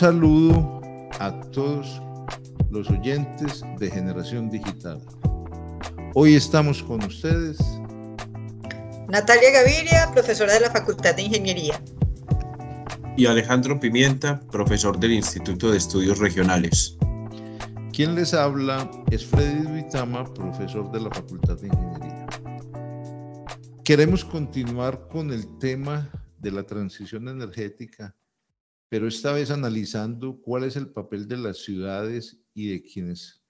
Saludo a todos los oyentes de Generación Digital. Hoy estamos con ustedes. Natalia Gaviria, profesora de la Facultad de Ingeniería. Y Alejandro Pimienta, profesor del Instituto de Estudios Regionales. Quien les habla es Freddy Duitama, profesor de la Facultad de Ingeniería. Queremos continuar con el tema de la transición energética, pero esta vez analizando cuál es el papel de las ciudades y de quienes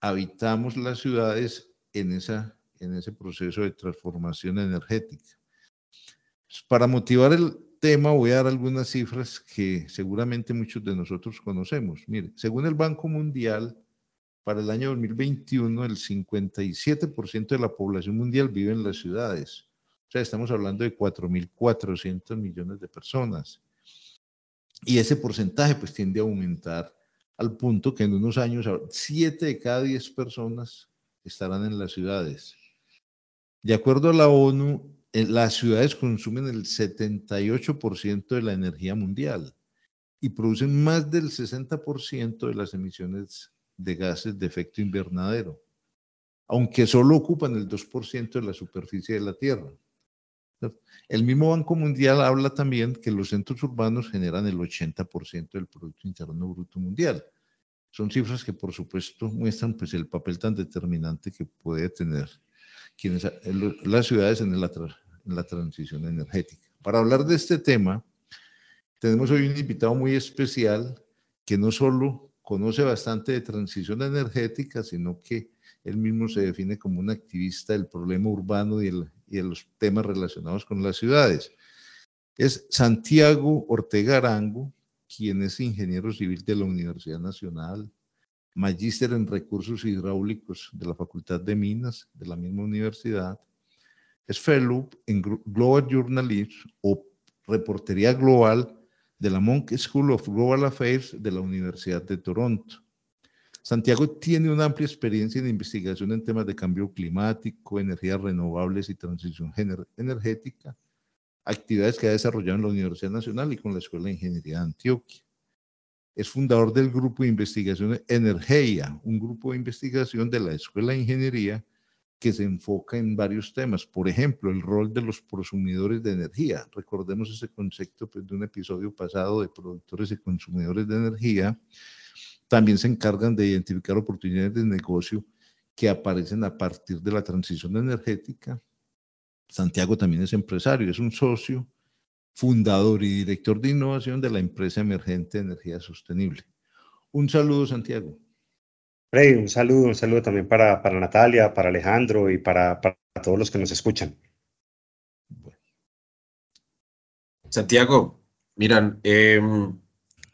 habitamos las ciudades en, esa, en ese proceso de transformación energética. Pues, para motivar el tema voy a dar algunas cifras que seguramente muchos de nosotros conocemos. Mire, según el Banco Mundial, para el año 2021 el 57% de la población mundial vive en las ciudades. O sea, estamos hablando de 4.400 millones de personas. Y ese porcentaje pues tiende a aumentar al punto que en unos años 7 de cada 10 personas estarán en las ciudades. De acuerdo a la ONU, eh, las ciudades consumen el 78% de la energía mundial y producen más del 60% de las emisiones de gases de efecto invernadero, aunque solo ocupan el 2% de la superficie de la Tierra. El mismo Banco Mundial habla también que los centros urbanos generan el 80% del Producto Interno Bruto Mundial. Son cifras que, por supuesto, muestran pues, el papel tan determinante que puede tener quienes, las ciudades en la, en la transición energética. Para hablar de este tema, tenemos hoy un invitado muy especial que no solo conoce bastante de transición energética, sino que él mismo se define como un activista del problema urbano y, el, y de los temas relacionados con las ciudades. Es Santiago Ortega Arango, quien es ingeniero civil de la Universidad Nacional, magíster en recursos hidráulicos de la Facultad de Minas de la misma universidad, es fellow en Global Journalism o reportería global de la Monk School of Global Affairs de la Universidad de Toronto. Santiago tiene una amplia experiencia en investigación en temas de cambio climático, energías renovables y transición energética, actividades que ha desarrollado en la Universidad Nacional y con la Escuela de Ingeniería de Antioquia. Es fundador del grupo de investigación Energía, un grupo de investigación de la Escuela de Ingeniería que se enfoca en varios temas. Por ejemplo, el rol de los prosumidores de energía. Recordemos ese concepto pues, de un episodio pasado de productores y consumidores de energía. También se encargan de identificar oportunidades de negocio que aparecen a partir de la transición energética Santiago también es empresario, es un socio, fundador y director de innovación de la empresa emergente de energía sostenible. Un saludo, Santiago. Freddy, un saludo, un saludo también para, para Natalia, para Alejandro y para, para, todos los que nos escuchan. Santiago, miran, em,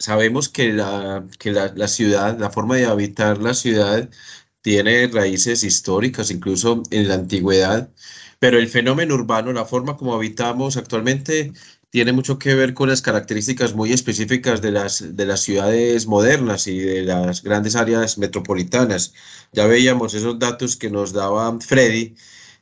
sabemos que, la, que la, la ciudad, la forma de habitar la ciudad tiene raíces históricas, incluso en la antigüedad. Pero el fenómeno urbano, la forma como habitamos actualmente, tiene mucho que ver con las características muy específicas de las, de las ciudades modernas y de las grandes áreas metropolitanas. Ya veíamos esos datos que nos daba Freddy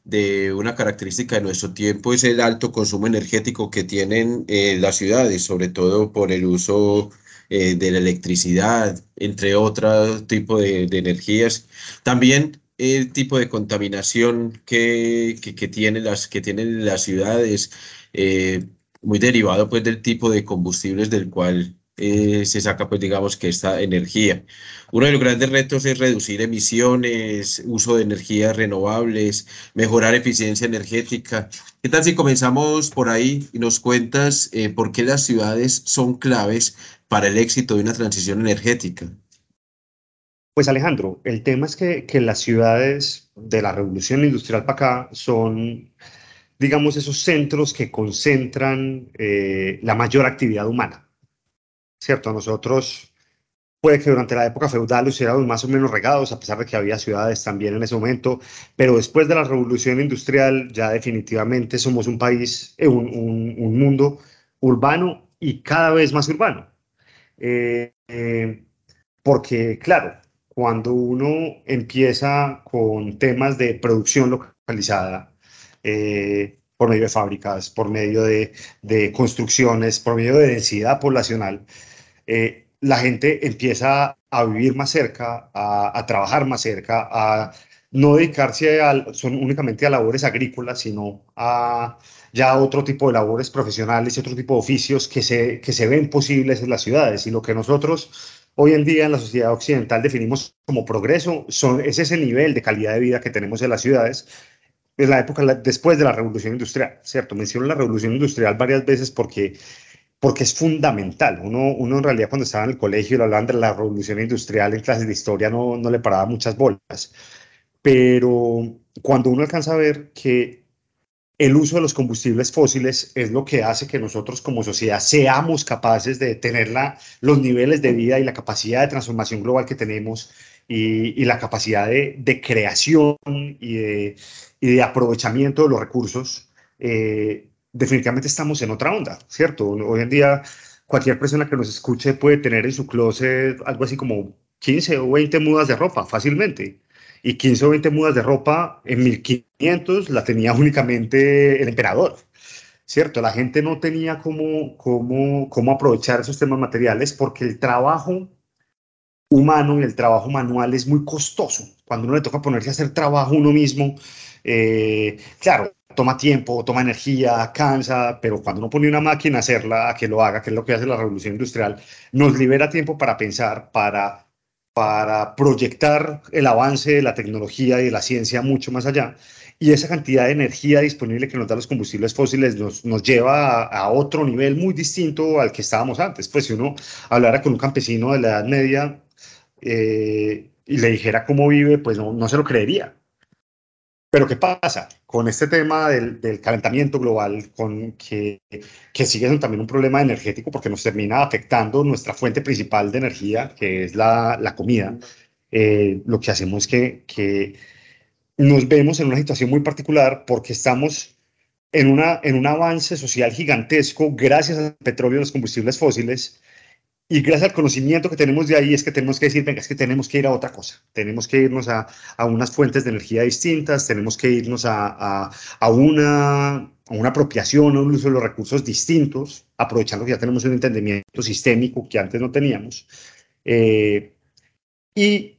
de una característica de nuestro tiempo es el alto consumo energético que tienen eh, las ciudades, sobre todo por el uso eh, de la electricidad, entre otro tipo de, energías. También el tipo de contaminación que, que, tienen, las, que tienen las ciudades, eh, muy derivado pues del tipo de combustibles del cual eh, se saca pues digamos que esta energía. Uno de los grandes retos es reducir emisiones, uso de energías renovables, mejorar eficiencia energética. ¿Qué tal si comenzamos por ahí y nos cuentas eh, por qué las ciudades son claves para el éxito de una transición energética? Pues Alejandro, el tema es que, las ciudades de la revolución industrial para acá son, digamos, esos centros que concentran eh, la mayor actividad humana. ¿Cierto? Nosotros puede que durante la época feudal estuviéramos más o menos regados, a pesar de que había ciudades también en ese momento, pero después de la revolución industrial ya definitivamente somos un país, eh, un, un, un, mundo urbano y cada vez más urbano. Eh, eh, porque, claro, cuando uno empieza con temas de producción localizada, por medio de fábricas, por medio de, de, construcciones, por medio de densidad poblacional, eh, la gente empieza a vivir más cerca, a, trabajar más cerca, a no dedicarse son únicamente a labores agrícolas, sino a ya otro tipo de labores profesionales y otro tipo de oficios que se, que se ven posibles en las ciudades. Y lo que nosotros hoy en día en la sociedad occidental definimos como progreso es ese nivel de calidad de vida que tenemos en las ciudades en la época después de la revolución industrial, ¿cierto? Menciono la revolución industrial varias veces porque porque es fundamental. Uno, uno en realidad cuando estaba en el colegio y lo hablaban de la revolución industrial en clases de historia no, no le paraba muchas bolas. Pero cuando uno alcanza a ver que el uso de los combustibles fósiles es lo que hace que nosotros como sociedad seamos capaces de tener la, los niveles de vida y la capacidad de transformación global que tenemos y, y la capacidad de, de creación y de, y de, aprovechamiento de los recursos, eh, definitivamente estamos en otra onda, ¿cierto? Hoy en día cualquier persona que nos escuche puede tener en su closet algo así como 15 o 20 mudas de ropa fácilmente. Y 15 o 20 mudas de ropa en 1500 la tenía únicamente el emperador, ¿cierto? La gente no tenía cómo, cómo, cómo aprovechar esos temas materiales porque el trabajo humano y el trabajo manual es muy costoso. Cuando uno le toca ponerse a hacer trabajo uno mismo, eh, claro, toma tiempo, toma energía, cansa, pero cuando uno pone una máquina a hacerla, a que lo haga, que es lo que hace la revolución industrial, nos libera tiempo para pensar, para, para proyectar el avance de la tecnología y de la ciencia mucho más allá. Y esa cantidad de energía disponible que nos dan los combustibles fósiles nos, nos lleva a, otro nivel muy distinto al que estábamos antes. Pues si uno hablara con un campesino de la Edad Media eh, y le dijera cómo vive, pues no, no se lo creería pero ¿qué pasa? Con este tema del, calentamiento global, con que, que sigue siendo también un problema energético porque nos termina afectando nuestra fuente principal de energía, que es la, la comida, eh, lo que hacemos es que, que nos vemos en una situación muy particular porque estamos en, una, en un avance social gigantesco gracias al petróleo y los combustibles fósiles y gracias al conocimiento que tenemos de ahí es que tenemos que decir, venga, es que tenemos que ir a otra cosa, tenemos que irnos a, a unas fuentes de energía distintas, tenemos que irnos a, a, a una, a una apropiación o un uso de los recursos distintos, aprovechando que ya tenemos un entendimiento sistémico que antes no teníamos. Eh, y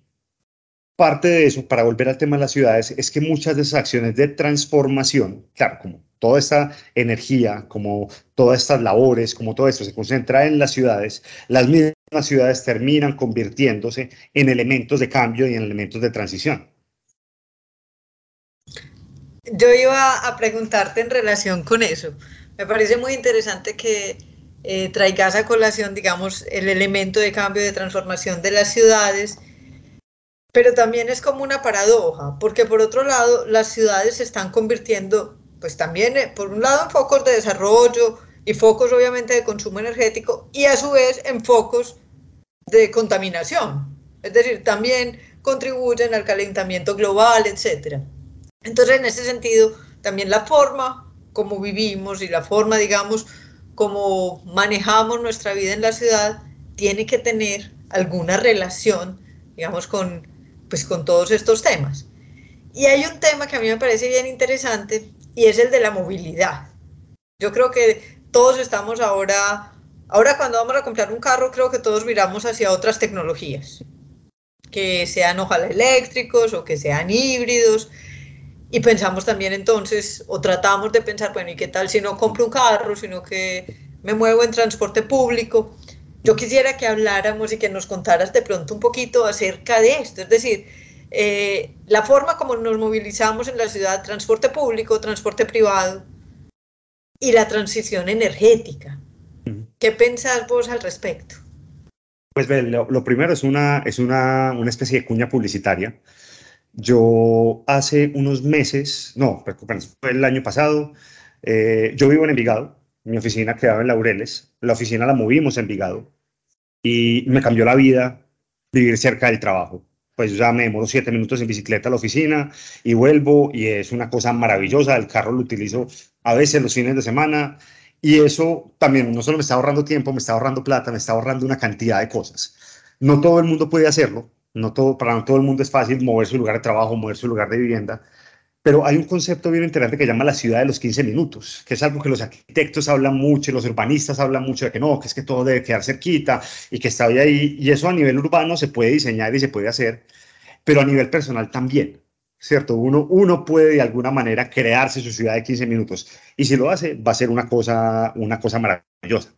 parte de eso, para volver al tema de las ciudades, es que muchas de esas acciones de transformación, claro, como toda esta energía, como todas estas labores, como todo esto se concentra en las ciudades, las mismas ciudades terminan convirtiéndose en elementos de cambio y en elementos de transición. Yo iba a preguntarte en relación con eso. Me parece muy interesante que eh, traigas a colación, digamos, el elemento de cambio, de transformación de las ciudades, pero también es como una paradoja, porque por otro lado, las ciudades se están convirtiendo pues también, eh, por un lado, en focos de desarrollo y focos obviamente de consumo energético y a su vez en focos de contaminación. Es decir, también contribuyen al calentamiento global, etc. Entonces, en ese sentido, también la forma como vivimos y la forma, digamos, como manejamos nuestra vida en la ciudad tiene que tener alguna relación, digamos, con, pues, con todos estos temas. Y hay un tema que a mí me parece bien interesante y es el de la movilidad. Yo creo que todos estamos ahora, ahora cuando vamos a comprar un carro, creo que todos miramos hacia otras tecnologías, que sean ojalá eléctricos o que sean híbridos. Y pensamos también entonces, o tratamos de pensar, bueno, ¿y qué tal si no compro un carro, sino que me muevo en transporte público? Yo quisiera que habláramos y que nos contaras de pronto un poquito acerca de esto, es decir, eh, la forma como nos movilizamos en la ciudad, transporte público, transporte privado y la transición energética. ¿Qué pensás vos al respecto? Pues lo, primero es, una, es una, una, especie de cuña publicitaria. Yo hace unos meses, no, fue el año pasado, eh, yo vivo en Envigado, mi oficina quedaba en Laureles, la oficina la movimos en Envigado y me cambió la vida vivir cerca del trabajo pues ya me demoro siete minutos en bicicleta a la oficina y vuelvo y es una cosa maravillosa. El carro lo utilizo a veces los fines de semana y eso también no solo me está ahorrando tiempo, me está ahorrando plata, me está ahorrando una cantidad de cosas. No todo el mundo puede hacerlo, no todo, para no todo el mundo es fácil mover su lugar de trabajo, mover su lugar de vivienda, Pero hay un concepto bien interesante que llama la ciudad de los 15 minutos, que es algo que los arquitectos hablan mucho, los urbanistas hablan mucho de que no, que es que todo debe quedar cerquita y que está ahí. Y eso a nivel urbano se puede diseñar y se puede hacer, pero a nivel personal también, ¿cierto? Uno, uno puede de alguna manera crearse su ciudad de 15 minutos y si lo hace va a ser una cosa, una cosa maravillosa.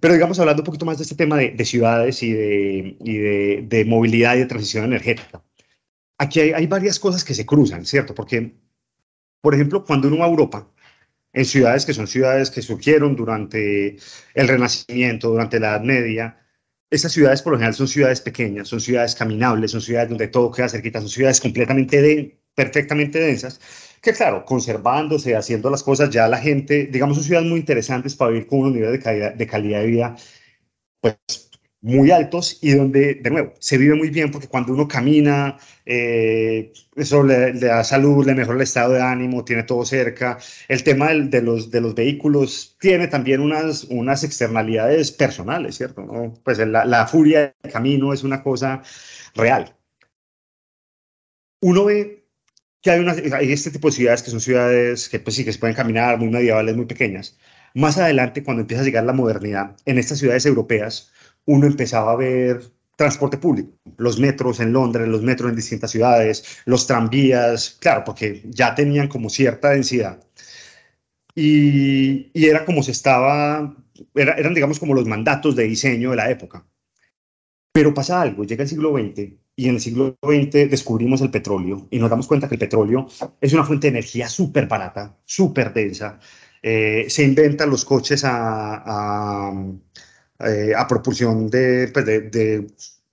Pero digamos, hablando un poquito más de este tema de, ciudades y, de, y de, de movilidad y de transición energética aquí hay, varias cosas que se cruzan, ¿cierto? Porque, por ejemplo, cuando uno va a Europa, en ciudades que son ciudades que surgieron durante el Renacimiento, durante la Edad Media, esas ciudades por lo general son ciudades pequeñas, son ciudades caminables, son ciudades donde todo queda cerquita, son ciudades completamente de, perfectamente densas, que claro, conservándose, haciendo las cosas, ya la gente, digamos, son ciudades muy interesantes para vivir con un nivel de calidad de, calidad de vida, pues muy altos y donde, de nuevo, se vive muy bien porque cuando uno camina, eh, eso le, da salud, le mejora el estado de ánimo, tiene todo cerca. El tema de, los, de los vehículos tiene también unas, unas externalidades personales, ¿cierto? Pues la, la furia del camino es una cosa real. Uno ve que hay, una, hay este tipo de ciudades que son ciudades que pues sí que se pueden caminar, muy medievales, muy pequeñas. Más adelante, cuando empieza a llegar la modernidad, en estas ciudades europeas, uno empezaba a ver transporte público, los metros en Londres, los metros en distintas ciudades, los tranvías, claro, porque ya tenían como cierta densidad. Y, era como se estaba, eran digamos como los mandatos de diseño de la época. Pero pasa algo, llega el siglo XX y en el siglo XX descubrimos el petróleo y nos damos cuenta que el petróleo es una fuente de energía súper barata, súper densa. Eh, se inventan los coches a eh, a propulsión pues, de, de,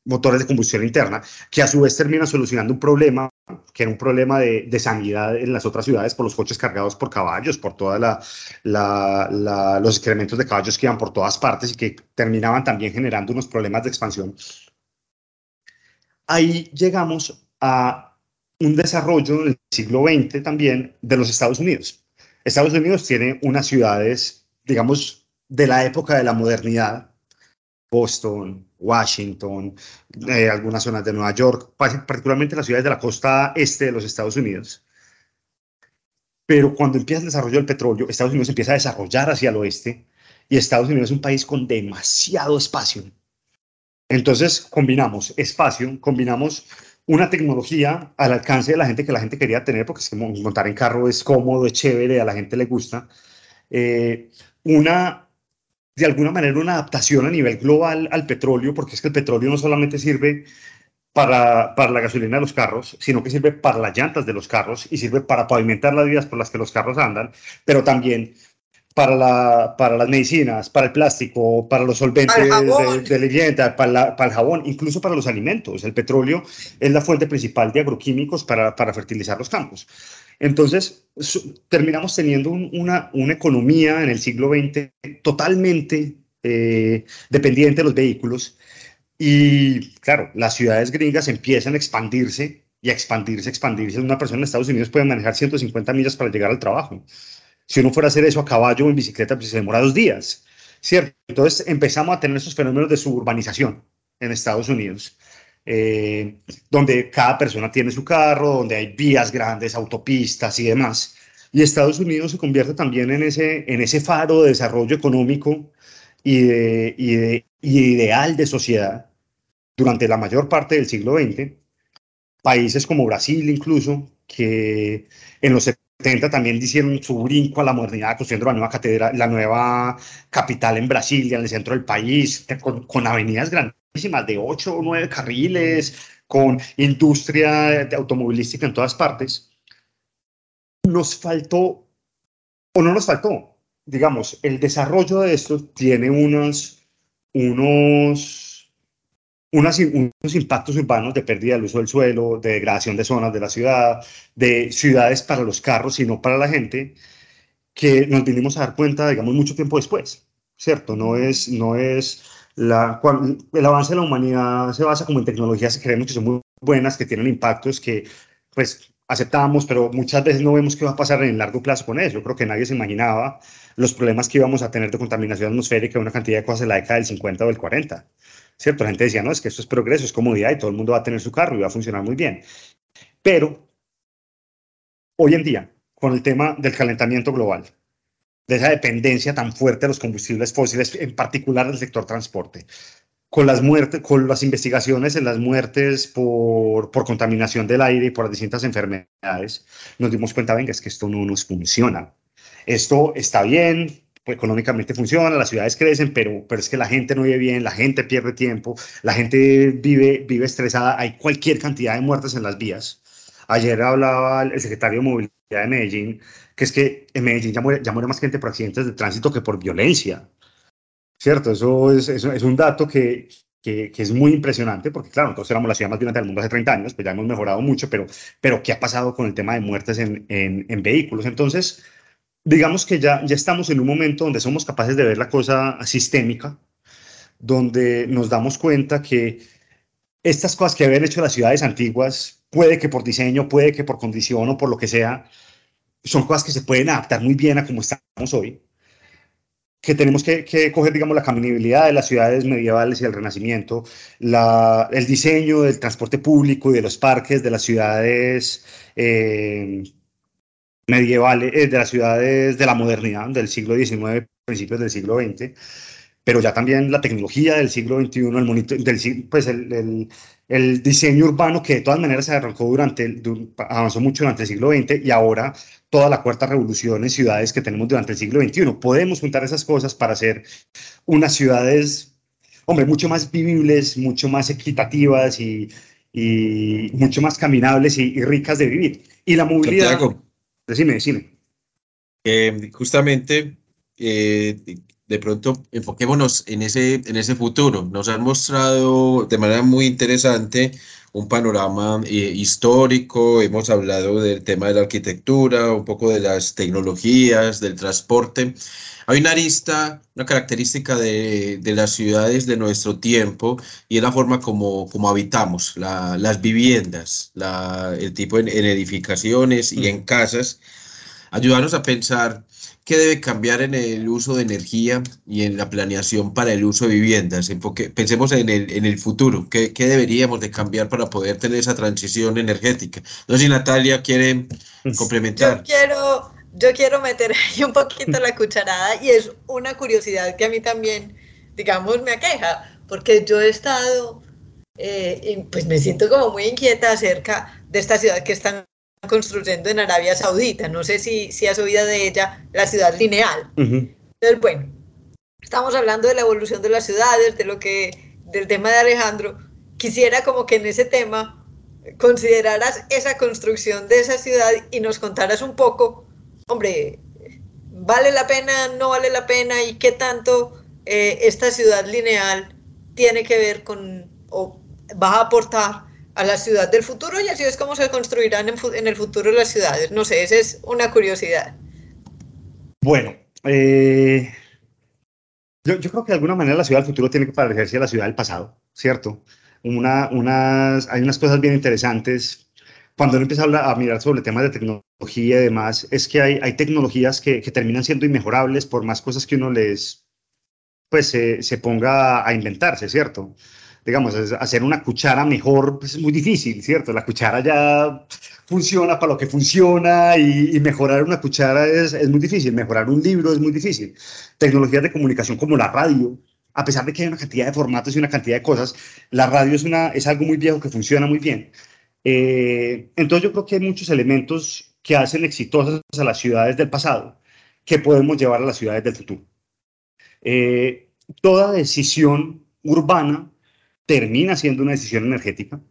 motores de combustión interna, que a su vez termina solucionando un problema, que era un problema de, de sanidad en las otras ciudades por los coches cargados por caballos, por todos la, la, los excrementos de caballos que iban por todas partes y que terminaban también generando unos problemas de expansión. Ahí llegamos a un desarrollo en el siglo XX también de los Estados Unidos. Estados Unidos tiene unas ciudades, digamos, de la época de la modernidad, Boston, Washington, eh, algunas zonas de Nueva York, particularmente las ciudades de la costa este de los Estados Unidos. Pero cuando empieza el desarrollo del petróleo, Estados Unidos empieza a desarrollar hacia el oeste y Estados Unidos es un país con demasiado espacio. Entonces combinamos espacio, combinamos una tecnología al alcance de la gente que la gente quería tener, porque es que montar en carro es cómodo, es chévere, a la gente le gusta. Eh, una de alguna manera una adaptación a nivel global al petróleo, porque es que el petróleo no solamente sirve para, para, la gasolina de los carros, sino que sirve para las llantas de los carros y sirve para pavimentar las vías por las que los carros andan, pero también para, la, para las medicinas, para el plástico, para los solventes de, para, para, el jabón, incluso para los alimentos. El petróleo es la fuente principal de agroquímicos para, para fertilizar los campos. Entonces, terminamos teniendo una, una, economía en el siglo XX totalmente eh, dependiente de los vehículos. Y claro, las ciudades gringas empiezan a expandirse y a expandirse, expandirse. Una persona en Estados Unidos puede manejar 150 millas para llegar al trabajo. Si uno fuera a hacer eso a caballo o en bicicleta, pues se demora dos días, ¿cierto? Entonces empezamos a tener esos fenómenos de suburbanización en Estados Unidos. Eh, donde cada persona tiene su carro, donde hay vías grandes, autopistas y demás. Y Estados Unidos se convierte también en ese, en ese faro de desarrollo económico y de, y de ideal de sociedad durante la mayor parte del siglo XX. Países como Brasil incluso, que en los 70 también hicieron su brinco a la modernidad construyendo la nueva catedral, la nueva capital en Brasilia, en el centro del país, con, con avenidas grandes de 8 o 9 carriles, con industria de automovilística en todas partes, nos faltó, o no nos faltó, digamos, el desarrollo de esto tiene unos, unos, unos impactos urbanos de pérdida del uso del suelo, de degradación de zonas de la ciudad, de ciudades para los carros y no para la gente, que nos vinimos a dar cuenta, digamos, mucho tiempo después, ¿cierto? No es, no es la, el avance de la humanidad se basa como en tecnologías que creemos que son muy buenas, que tienen impactos que pues aceptamos, pero muchas veces no vemos qué va a pasar en el largo plazo con eso. Yo creo que nadie se imaginaba los problemas que íbamos a tener de contaminación atmosférica, una cantidad de cosas en la década del 50 o del 40. ¿Cierto? La gente decía, no, es que esto es progreso, es comodidad y todo el mundo va a tener su carro y va a funcionar muy bien. Pero hoy en día, con el tema del calentamiento global, de esa dependencia tan fuerte de los combustibles fósiles, en particular del sector transporte, con las muertes, con las investigaciones en las muertes por, por contaminación del aire y por las distintas enfermedades, nos dimos cuenta, venga, es que esto no nos funciona. Esto está bien, pues, económicamente funciona, las ciudades crecen, pero, pero es que la gente no vive bien, la gente pierde tiempo, la gente vive, vive estresada, hay cualquier cantidad de muertes en las vías. Ayer hablaba el secretario de Movilidad de Medellín, que es que en Medellín ya muere, ya muere más gente por accidentes de tránsito que por violencia. ¿Cierto? Eso es, es un dato que, que, es muy impresionante, porque claro, nosotros éramos la ciudad más violenta del mundo hace 30 años, pues ya hemos mejorado mucho, pero, pero ¿qué ha pasado con el tema de muertes en, en vehículos? Entonces, digamos que ya, ya estamos en un momento donde somos capaces de ver la cosa sistémica, donde nos damos cuenta que estas cosas que habían hecho las ciudades antiguas, puede que por diseño, puede que por condición o por lo que sea, son cosas que se pueden adaptar muy bien a como estamos hoy, que tenemos que, que coger, digamos, la caminabilidad de las ciudades medievales y el Renacimiento, la, el diseño del transporte público y de los parques de las ciudades eh, medievales, eh, de las ciudades de la modernidad, del siglo XIX, principios del siglo XX, pero ya también la tecnología del siglo XXI, el, monitor, del, pues el, el, el, diseño urbano que de todas maneras se arrancó durante, avanzó mucho durante el siglo XX y ahora toda la cuarta revolución en ciudades que tenemos durante el siglo XXI. Podemos juntar esas cosas para hacer unas ciudades, hombre, mucho más vivibles, mucho más equitativas y, y mucho más caminables y, y, ricas de vivir. Y la movilidad... Santiago, decime, decime. Justamente eh, de pronto enfoquémonos en ese, en ese futuro. Nos han mostrado de manera muy interesante un panorama eh, histórico, hemos hablado del tema de la arquitectura, un poco de las tecnologías, del transporte. Hay una arista, una característica de, de las ciudades de nuestro tiempo y es la forma como, como habitamos, la, las viviendas, la, el tipo en, en edificaciones y en casas. Ayudarnos a pensar ¿Qué debe cambiar en el uso de energía y en la planeación para el uso de viviendas? Pensemos en el, en el futuro. ¿Qué, ¿Qué, deberíamos de cambiar para poder tener esa transición energética? No sé si Natalia quiere complementar. Yo quiero, yo quiero meter ahí un poquito la cucharada y es una curiosidad que a mí también, digamos, me aqueja, porque yo he estado, eh, y pues me siento como muy inquieta acerca de esta ciudad que están construyendo en Arabia Saudita. No sé si, si has oído de ella, la ciudad lineal. Entonces, bueno, estamos hablando de la evolución de las ciudades, de lo que, del tema de Alejandro. Quisiera como que en ese tema consideraras esa construcción de esa ciudad y nos contaras un poco, hombre, ¿vale la pena, no vale la pena y qué tanto eh, esta ciudad lineal tiene que ver con o va a aportar a la ciudad del futuro y así es como se construirán en, el futuro las ciudades. No sé, esa es una curiosidad. Bueno, eh, yo, yo, creo que de alguna manera la ciudad del futuro tiene que parecerse a la ciudad del pasado, ¿cierto? Una, unas, hay unas cosas bien interesantes. Cuando uno empieza a, hablar, a mirar sobre temas de tecnología y demás, es que hay, hay tecnologías que, que, terminan siendo inmejorables por más cosas que uno les, pues, se, se ponga a inventarse, ¿cierto? Digamos, hacer una cuchara mejor pues es muy difícil, ¿cierto? La cuchara ya funciona para lo que funciona y, y mejorar una cuchara es, es, muy difícil, mejorar un libro es muy difícil. Tecnologías de comunicación como la radio, a pesar de que hay una cantidad de formatos y una cantidad de cosas, la radio es, una, es algo muy viejo que funciona muy bien. Eh, entonces yo creo que hay muchos elementos que hacen exitosas a las ciudades del pasado que podemos llevar a las ciudades del futuro. Eh, toda decisión urbana termina siendo una decisión energética,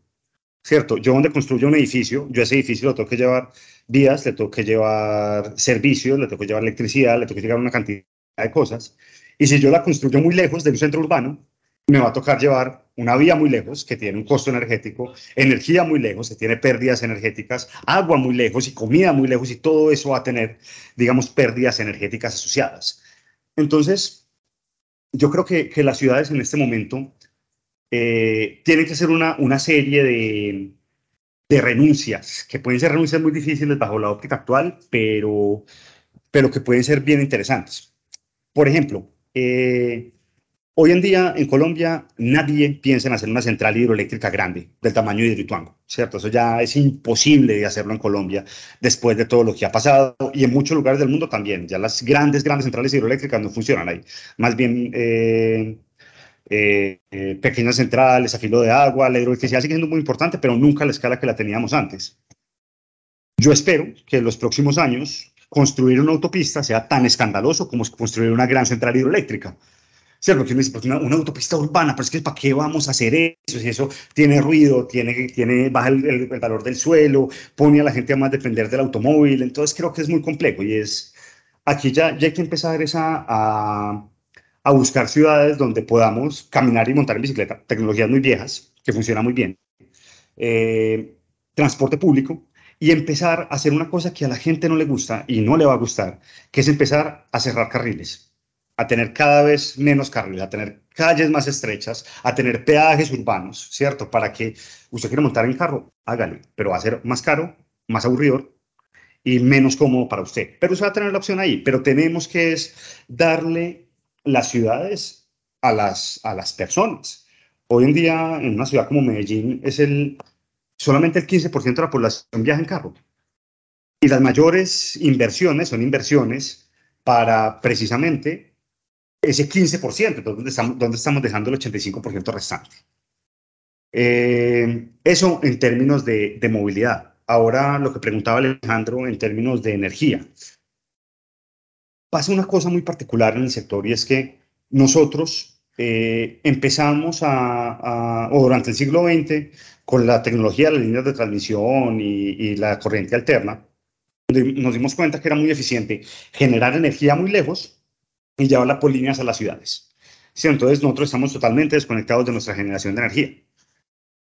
¿cierto? Yo donde construyo un edificio, yo ese edificio lo tengo que llevar vías, le tengo que llevar servicios, le tengo que llevar electricidad, le tengo que llevar una cantidad de cosas. Y si yo la construyo muy lejos de un centro urbano, me va a tocar llevar una vía muy lejos, que tiene un costo energético, energía muy lejos, que tiene pérdidas energéticas, agua muy lejos y comida muy lejos, y todo eso va a tener, digamos, pérdidas energéticas asociadas. Entonces, yo creo que, que las ciudades en este momento eh, tiene que ser una, una serie de, de, renuncias, que pueden ser renuncias muy difíciles bajo la óptica actual, pero, pero que pueden ser bien interesantes. Por ejemplo, eh, Hoy en día en Colombia nadie piensa en hacer una central hidroeléctrica grande del tamaño de Hidroituango, ¿cierto? Eso ya es imposible de hacerlo en Colombia después de todo lo que ha pasado y en muchos lugares del mundo también. Ya las grandes, grandes centrales hidroeléctricas no funcionan ahí. Más bien eh, eh, eh, pequeñas centrales a filo de agua, la hidroelectricidad sigue siendo muy importante, pero nunca a la escala que la teníamos antes. Yo espero que en los próximos años construir una autopista sea tan escandaloso como construir una gran central hidroeléctrica ¿cierto? Porque pues una, autopista urbana, pero es que ¿para qué vamos a hacer eso? Si eso tiene ruido, tiene, tiene, baja el, valor del suelo, pone a la gente a más depender del automóvil, entonces creo que es muy complejo y es, aquí ya, ya hay que empezar esa, a, a buscar ciudades donde podamos caminar y montar en bicicleta, tecnologías muy viejas, que funcionan muy bien, eh, transporte público, y empezar a hacer una cosa que a la gente no le gusta y no le va a gustar, que es empezar a cerrar carriles a tener cada vez menos carriles, a tener calles más estrechas, a tener peajes urbanos, ¿cierto? Para que usted quiera montar en carro, hágalo, pero va a ser más caro, más aburrido y menos cómodo para usted. Pero usted va a tener la opción ahí, pero tenemos que es darle las ciudades a las, a las personas. Hoy en día, en una ciudad como Medellín, es el, solamente el 15% de la población viaja en carro. Y las mayores inversiones son inversiones para precisamente ese 15%, ¿dónde estamos, dónde estamos dejando el 85% restante? Eh, eso en términos de, de, movilidad. Ahora lo que preguntaba Alejandro en términos de energía. Pasa una cosa muy particular en el sector y es que nosotros eh, empezamos a, o durante el siglo XX, con la tecnología de las líneas de transmisión y, y la corriente alterna, nos dimos cuenta que era muy eficiente generar energía muy lejos y llevarla por líneas a las ciudades. Sí, entonces nosotros estamos totalmente desconectados de nuestra generación de energía.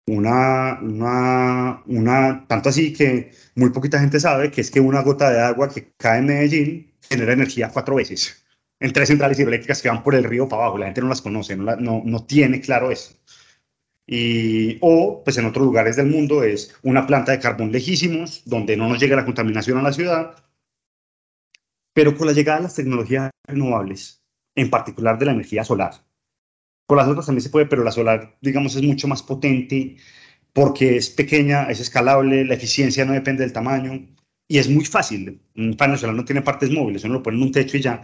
Una, una, una, tanto así que muy poquita gente sabe que es que una gota de agua que cae en Medellín genera energía cuatro veces en tres centrales hidroeléctricas que van por el río para abajo. La gente no las conoce, no, no, no tiene claro eso. Y, o, pues en otros lugares del mundo es una planta de carbón lejísimos, donde no nos llega la contaminación a la ciudad, pero con la llegada de las tecnologías renovables, en particular de la energía solar, con las otras también se puede, pero la solar, digamos, es mucho más potente porque es pequeña, es escalable, la eficiencia no depende del tamaño y es muy fácil. Un panel solar no tiene partes móviles, uno lo pone en un techo y ya.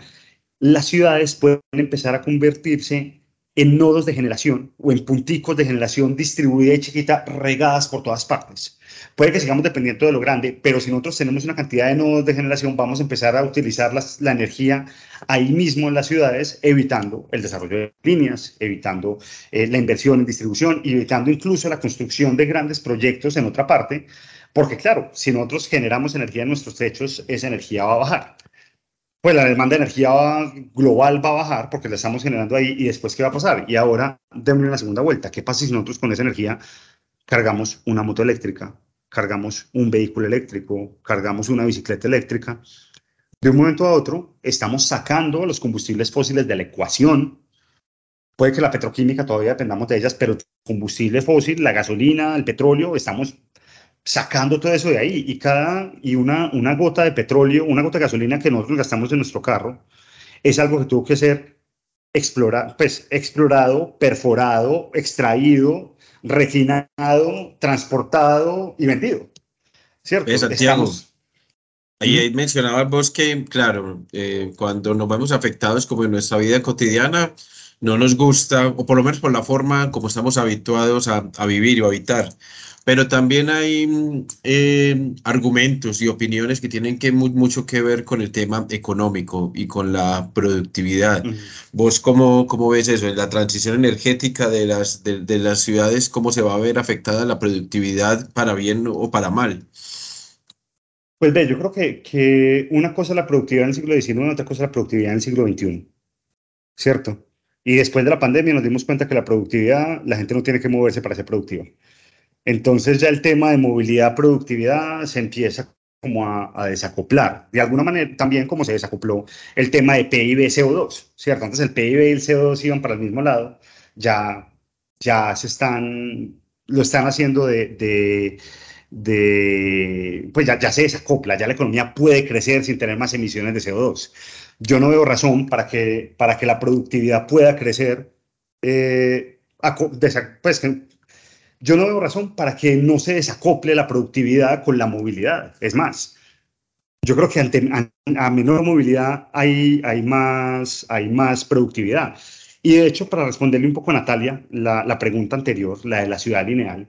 Las ciudades pueden empezar a convertirse en nodos de generación o en punticos de generación distribuida y chiquita regadas por todas partes. Puede que sigamos dependiendo de lo grande, pero si nosotros tenemos una cantidad de nodos de generación, vamos a empezar a utilizar la energía ahí mismo en las ciudades, evitando el desarrollo de líneas, evitando eh, la inversión en distribución evitando incluso la construcción de grandes proyectos en otra parte, porque claro, si nosotros generamos energía en nuestros techos, esa energía va a bajar pues la demanda de energía global va a bajar porque la estamos generando ahí y después qué va a pasar. Y ahora démosle la segunda vuelta. ¿Qué pasa si nosotros con esa energía cargamos una moto eléctrica, cargamos un vehículo eléctrico, cargamos una bicicleta eléctrica? De un momento a otro estamos sacando los combustibles fósiles de la ecuación. Puede que la petroquímica todavía dependamos de ellas, pero combustible fósil, la gasolina, el petróleo, estamos sacando todo eso de ahí y cada y una, una gota de petróleo, una gota de gasolina que nosotros gastamos en nuestro carro es algo que tuvo que ser explora, pues, explorado, perforado, extraído, refinado, transportado y vendido. ¿Cierto? Santiago, ahí mencionabas vos que, claro, eh, cuando nos vemos afectados como en nuestra vida cotidiana, no nos gusta, o por lo menos por la forma como estamos habituados a, a vivir o habitar pero también hay mm, eh, argumentos y opiniones que tienen que mucho que ver con el tema económico y con la productividad. ¿Vos cómo, cómo, ves eso? En la transición energética de las, de, las ciudades, ¿cómo se va a ver afectada la productividad para bien o para mal? Pues ve, yo creo que, que una cosa es la productividad en el siglo XIX, otra cosa es la productividad en el siglo XXI, ¿cierto? Y después de la pandemia nos dimos cuenta que la productividad, la gente no tiene que moverse para ser productiva. Entonces ya el tema de movilidad, productividad se empieza como a, desacoplar. De alguna manera también como se desacopló el tema de PIB CO2, ¿cierto? Antes el PIB y el CO2 iban para el mismo lado, ya, ya se están, lo están haciendo de, pues ya, ya se desacopla, ya la economía puede crecer sin tener más emisiones de CO2. Yo no veo razón para que, para que la productividad pueda crecer eh, yo no veo razón para que no se desacople la productividad con la movilidad. Es más, yo creo que ante, a, menor movilidad hay, hay, más, hay más productividad. Y de hecho, para responderle un poco a Natalia, la, la pregunta anterior, la de la ciudad lineal,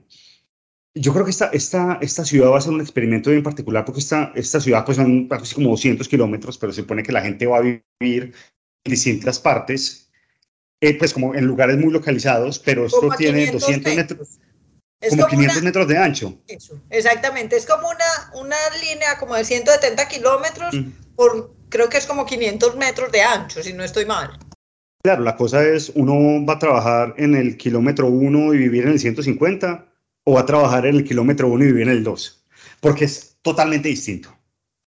yo creo que esta, esta, esta ciudad va a ser un experimento bien particular porque esta, esta ciudad pues son casi como 200 kilómetros, pero se supone que la gente va a vivir en distintas partes, eh, pues como en lugares muy localizados, pero esto tiene 200 metros. Como, 500 metros de ancho. Eso, exactamente. Es como una, una línea como de 170 kilómetros por, creo que es como 500 metros de ancho, si no estoy mal. Claro, la cosa es, uno va a trabajar en el kilómetro 1 y vivir en el 150 o va a trabajar en el kilómetro 1 y vivir en el 2, porque es totalmente distinto,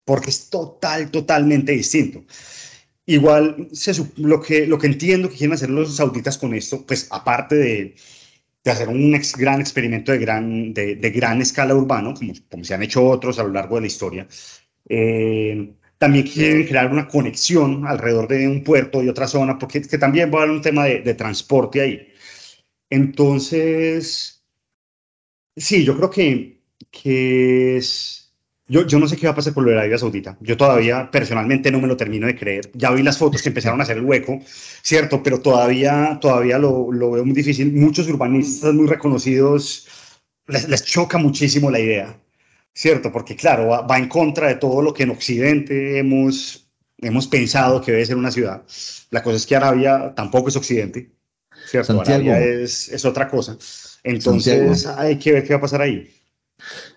porque es total, totalmente distinto. Igual lo, que, lo que entiendo que quieren hacer los sauditas con esto, pues aparte de, de hacer un gran experimento de gran, de, de, gran escala urbano, como, como se han hecho otros a lo largo de la historia, eh, también quieren crear una conexión alrededor de un puerto y otra zona, porque que también va a haber un tema de, de transporte ahí. Entonces, Sí, yo creo que, que es... Yo, yo no sé qué va a pasar con lo de Arabia Saudita. Yo todavía personalmente no me lo termino de creer. Ya vi las fotos que empezaron a hacer el hueco, ¿cierto? Pero todavía, todavía lo, lo veo muy difícil. Muchos urbanistas muy reconocidos les, les choca muchísimo la idea, ¿cierto? Porque claro, va, va, en contra de todo lo que en Occidente hemos, hemos pensado que debe ser una ciudad. La cosa es que Arabia tampoco es Occidente, ¿cierto? Arabia es, es otra cosa. Entonces hay que ver qué va a pasar ahí.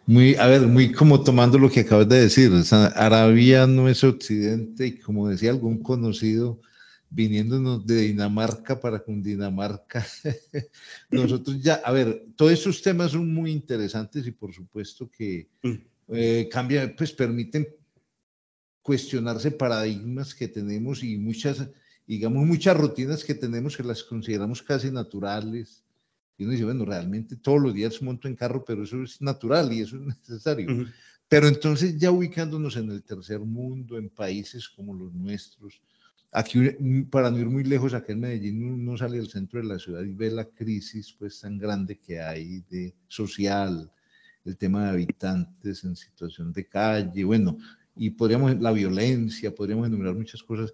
Muy, a ver, muy como tomando lo que acabas de decir, Arabia no es occidente y como decía algún conocido, viniéndonos de Dinamarca para con Dinamarca, nosotros ya, a ver, todos esos temas son muy interesantes y por supuesto que mm. eh, cambian, pues permiten cuestionarse paradigmas que tenemos y muchas, digamos, muchas rutinas que tenemos que las consideramos casi naturales y uno dice, bueno, realmente todos los días monto en carro, pero eso es natural y eso es necesario. Pero entonces ya ubicándonos en el tercer mundo, en países como los nuestros, aquí para no ir muy lejos, aquí en Medellín uno sale del centro de la ciudad y ve la crisis pues tan grande que hay de social, el tema de habitantes en situación de calle, bueno, y podríamos, la violencia, podríamos enumerar muchas cosas.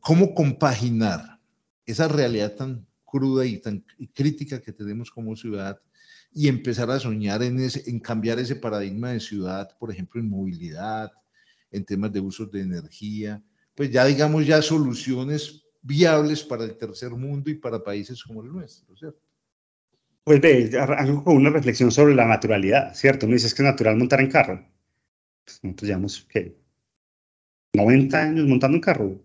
¿Cómo compaginar esa realidad tan cruda y tan crítica que tenemos como ciudad y empezar a soñar en, ese, en cambiar ese paradigma de ciudad, por ejemplo, en movilidad, en temas de usos de energía, pues ya digamos ya soluciones viables para el tercer mundo y para países como el nuestro, ¿cierto? Pues ve, hago una reflexión sobre la naturalidad, ¿cierto? Me dices que es natural montar en carro. Pues nosotros llevamos, ¿qué? 90 años montando en carro,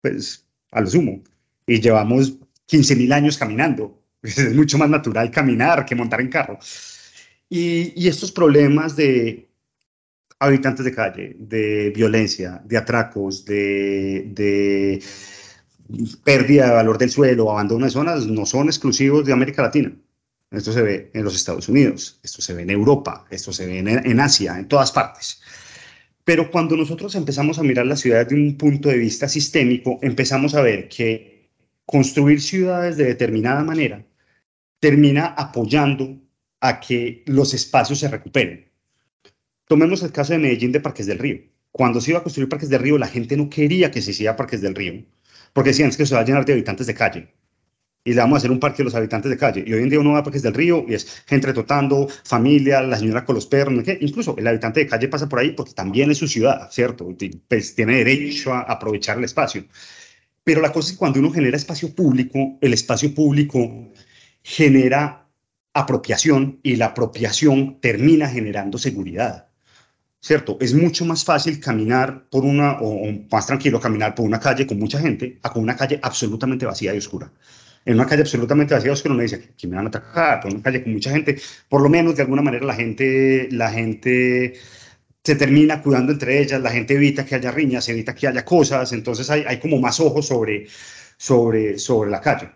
pues a lo sumo. Y llevamos 15.000 años caminando. Es mucho más natural caminar que montar en carro. Y, y, estos problemas de habitantes de calle, de violencia, de atracos, de, pérdida de valor del suelo, abandono de zonas, no son exclusivos de América Latina. Esto se ve en los Estados Unidos, esto se ve en Europa, esto se ve en, en Asia, en todas partes. Pero cuando nosotros empezamos a mirar la ciudad desde un punto de vista sistémico, empezamos a ver que construir ciudades de determinada manera termina apoyando a que los espacios se recuperen. Tomemos el caso de Medellín de Parques del Río. Cuando se iba a construir Parques del Río, la gente no quería que se hiciera Parques del Río, porque decían que se va a llenar de habitantes de calle. Y le vamos a hacer un parque de los habitantes de calle. Y hoy en día uno va a Parques del Río y es gente trotando, familia, la señora con los perros, incluso el habitante de calle pasa por ahí porque también es su ciudad, ¿cierto? Pues tiene derecho a aprovechar el espacio. Pero la cosa es que cuando uno genera espacio público, el espacio público genera apropiación y la apropiación termina generando seguridad. ¿Cierto? Es mucho más fácil caminar por una, o más tranquilo caminar por una calle con mucha gente, a con una calle absolutamente vacía y oscura. En una calle absolutamente vacía y oscura uno dice, que me van a atacar? Por una calle con mucha gente, por lo menos de alguna manera la gente, la gente se termina cuidando entre ellas, la gente evita que haya riñas, evita que haya cosas, entonces hay, hay como más ojos sobre, sobre, sobre la calle.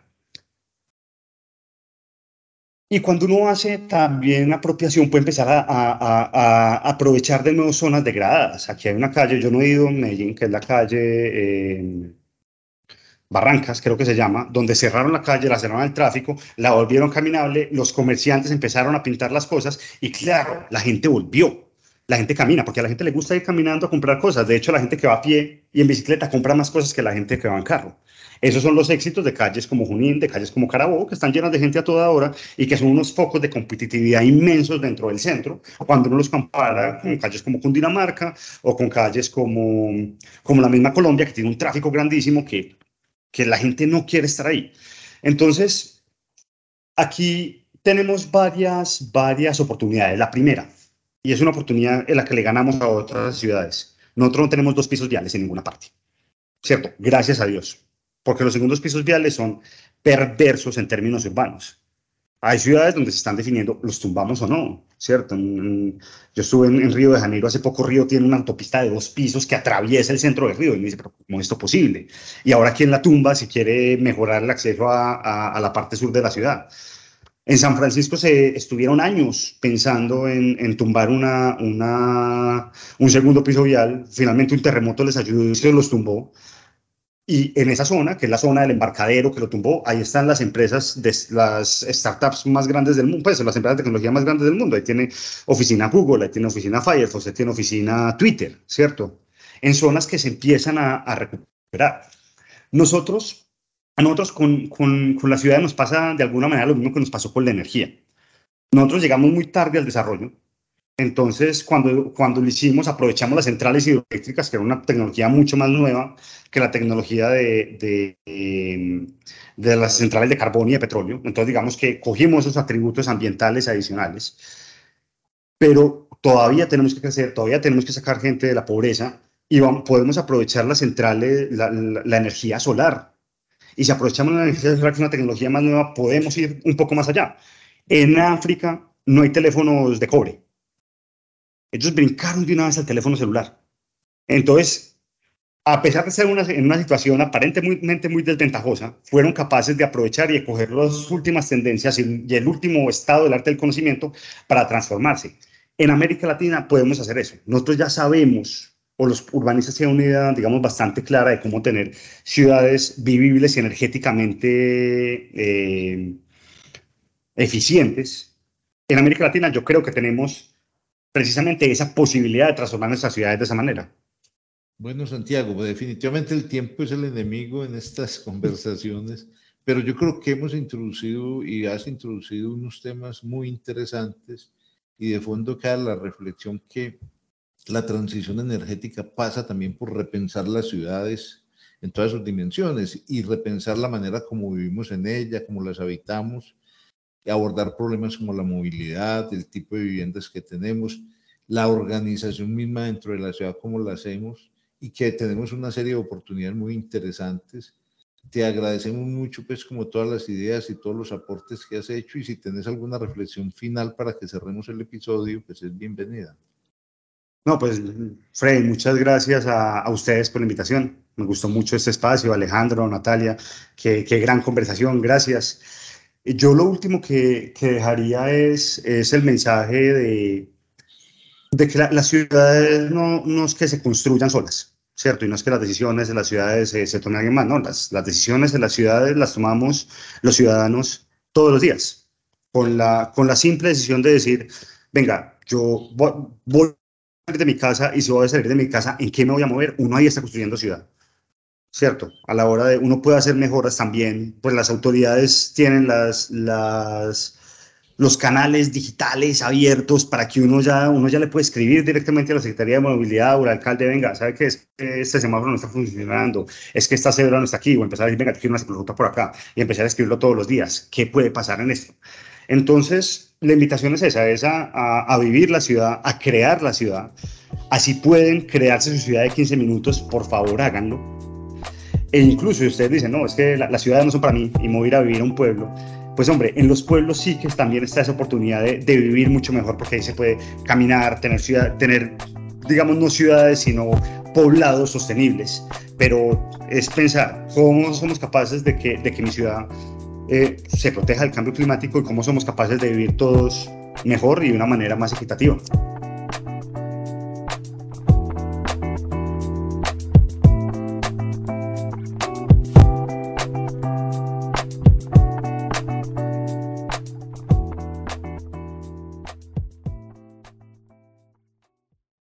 Y cuando uno hace también apropiación, puede empezar a, aprovechar de nuevo zonas degradadas. Aquí hay una calle, yo no he ido en Medellín, que es la calle, eh, Barrancas, creo que se llama, donde cerraron la calle, la cerraron al tráfico, la volvieron caminable, los comerciantes empezaron a pintar las cosas y claro, la gente volvió. La gente camina, porque a la gente le gusta ir caminando a comprar cosas. De hecho, la gente que va a pie y en bicicleta compra más cosas que la gente que va en carro. Esos son los éxitos de calles como Junín, de calles como Carabobo, que están llenas de gente a toda hora y que son unos focos de competitividad inmensos dentro del centro, cuando uno los compara con calles como Cundinamarca o con calles como, como la misma Colombia, que tiene un tráfico grandísimo que, que la gente no quiere estar ahí. Entonces, aquí tenemos varias, varias oportunidades. La primera, y es una oportunidad en la que le ganamos a otras ciudades. Nosotros no tenemos dos pisos viales en ninguna parte. ¿Cierto? Gracias a Dios porque los segundos pisos viales son perversos en términos urbanos. Hay ciudades donde se están definiendo los tumbamos o no, ¿cierto? yo estuve en, Río de Janeiro hace poco, Río tiene una autopista de dos pisos que atraviesa el centro del río y me dice, pero ¿cómo es esto posible? Y ahora quién la tumba si quiere mejorar el acceso a, a, la parte sur de la ciudad. En San Francisco se estuvieron años pensando en, en tumbar una, una, un segundo piso vial, finalmente un terremoto les ayudó y se los tumbó y en esa zona, que es la zona del embarcadero que lo tumbó, ahí están las empresas, de, las startups más grandes del mundo, pues las empresas de tecnología más grandes del mundo. Ahí tiene oficina Google, ahí tiene oficina Firefox, ahí tiene oficina Twitter, ¿cierto? En zonas que se empiezan a, a recuperar. Nosotros, a nosotros con, con, con la ciudad nos pasa de alguna manera lo mismo que nos pasó con la energía. Nosotros llegamos muy tarde al desarrollo entonces, cuando, cuando lo hicimos, aprovechamos las centrales hidroeléctricas, que era una tecnología mucho más nueva que la tecnología de, de, de, las centrales de carbón y de petróleo. Entonces, digamos que cogimos esos atributos ambientales adicionales, pero todavía tenemos que crecer, todavía tenemos que sacar gente de la pobreza y vamos, podemos aprovechar las centrales, la, la, energía solar. Y si aprovechamos la que es una tecnología más nueva, podemos ir un poco más allá. En África no hay teléfonos de cobre ellos brincaron de una vez al teléfono celular. Entonces, a pesar de ser una, en una situación aparentemente muy desventajosa, fueron capaces de aprovechar y de coger las últimas tendencias y, el último estado del arte del conocimiento para transformarse. En América Latina podemos hacer eso. Nosotros ya sabemos, o los urbanistas tienen una idea, digamos, bastante clara de cómo tener ciudades vivibles y energéticamente eh, eficientes. En América Latina yo creo que tenemos precisamente esa posibilidad de transformar nuestras ciudades de esa manera. Bueno, Santiago, definitivamente el tiempo es el enemigo en estas conversaciones, pero yo creo que hemos introducido y has introducido unos temas muy interesantes y de fondo queda la reflexión que la transición energética pasa también por repensar las ciudades en todas sus dimensiones y repensar la manera como vivimos en ella, cómo las habitamos abordar problemas como la movilidad, el tipo de viviendas que tenemos, la organización misma dentro de la ciudad, como la hacemos, y que tenemos una serie de oportunidades muy interesantes. Te agradecemos mucho, pues, como todas las ideas y todos los aportes que has hecho, y si tenés alguna reflexión final para que cerremos el episodio, pues es bienvenida. No, pues, Freddy, muchas gracias a, a ustedes por la invitación. Me gustó mucho este espacio, Alejandro, Natalia, qué, qué gran conversación, gracias. Yo lo último que, dejaría es, es el mensaje de, de que las ciudades no, no, es que se construyan solas, ¿cierto? Y no es que las decisiones de las ciudades se, se tomen alguien más, no, las, las decisiones de las ciudades las tomamos los ciudadanos todos los días, con la, con la simple decisión de decir, venga, yo voy, voy salir de mi casa y si voy a salir de mi casa, ¿en qué me voy a mover? Uno ahí está construyendo ciudad. ¿cierto? A la hora de uno puede hacer mejoras también, pues las autoridades tienen las, los canales digitales abiertos para que uno ya, uno ya le puede escribir directamente a la Secretaría de Movilidad o al alcalde, venga, ¿sabe que este semáforo no está funcionando? Es que esta cebra no está aquí, o empezar a decir, venga, quiero una ciclorruta por acá, y empezar a escribirlo todos los días. ¿Qué puede pasar en esto? Entonces, la invitación es esa, es a, vivir la ciudad, a crear la ciudad. Así pueden crearse su ciudad de 15 minutos, por favor háganlo e incluso si ustedes dicen, no, es que las ciudades no son para mí y me voy a ir a vivir a un pueblo, pues hombre, en los pueblos sí que también está esa oportunidad de, de, vivir mucho mejor porque ahí se puede caminar, tener ciudad, tener, digamos, no ciudades, sino poblados sostenibles. Pero es pensar cómo somos capaces de que, de que mi ciudad eh, se proteja del cambio climático y cómo somos capaces de vivir todos mejor y de una manera más equitativa.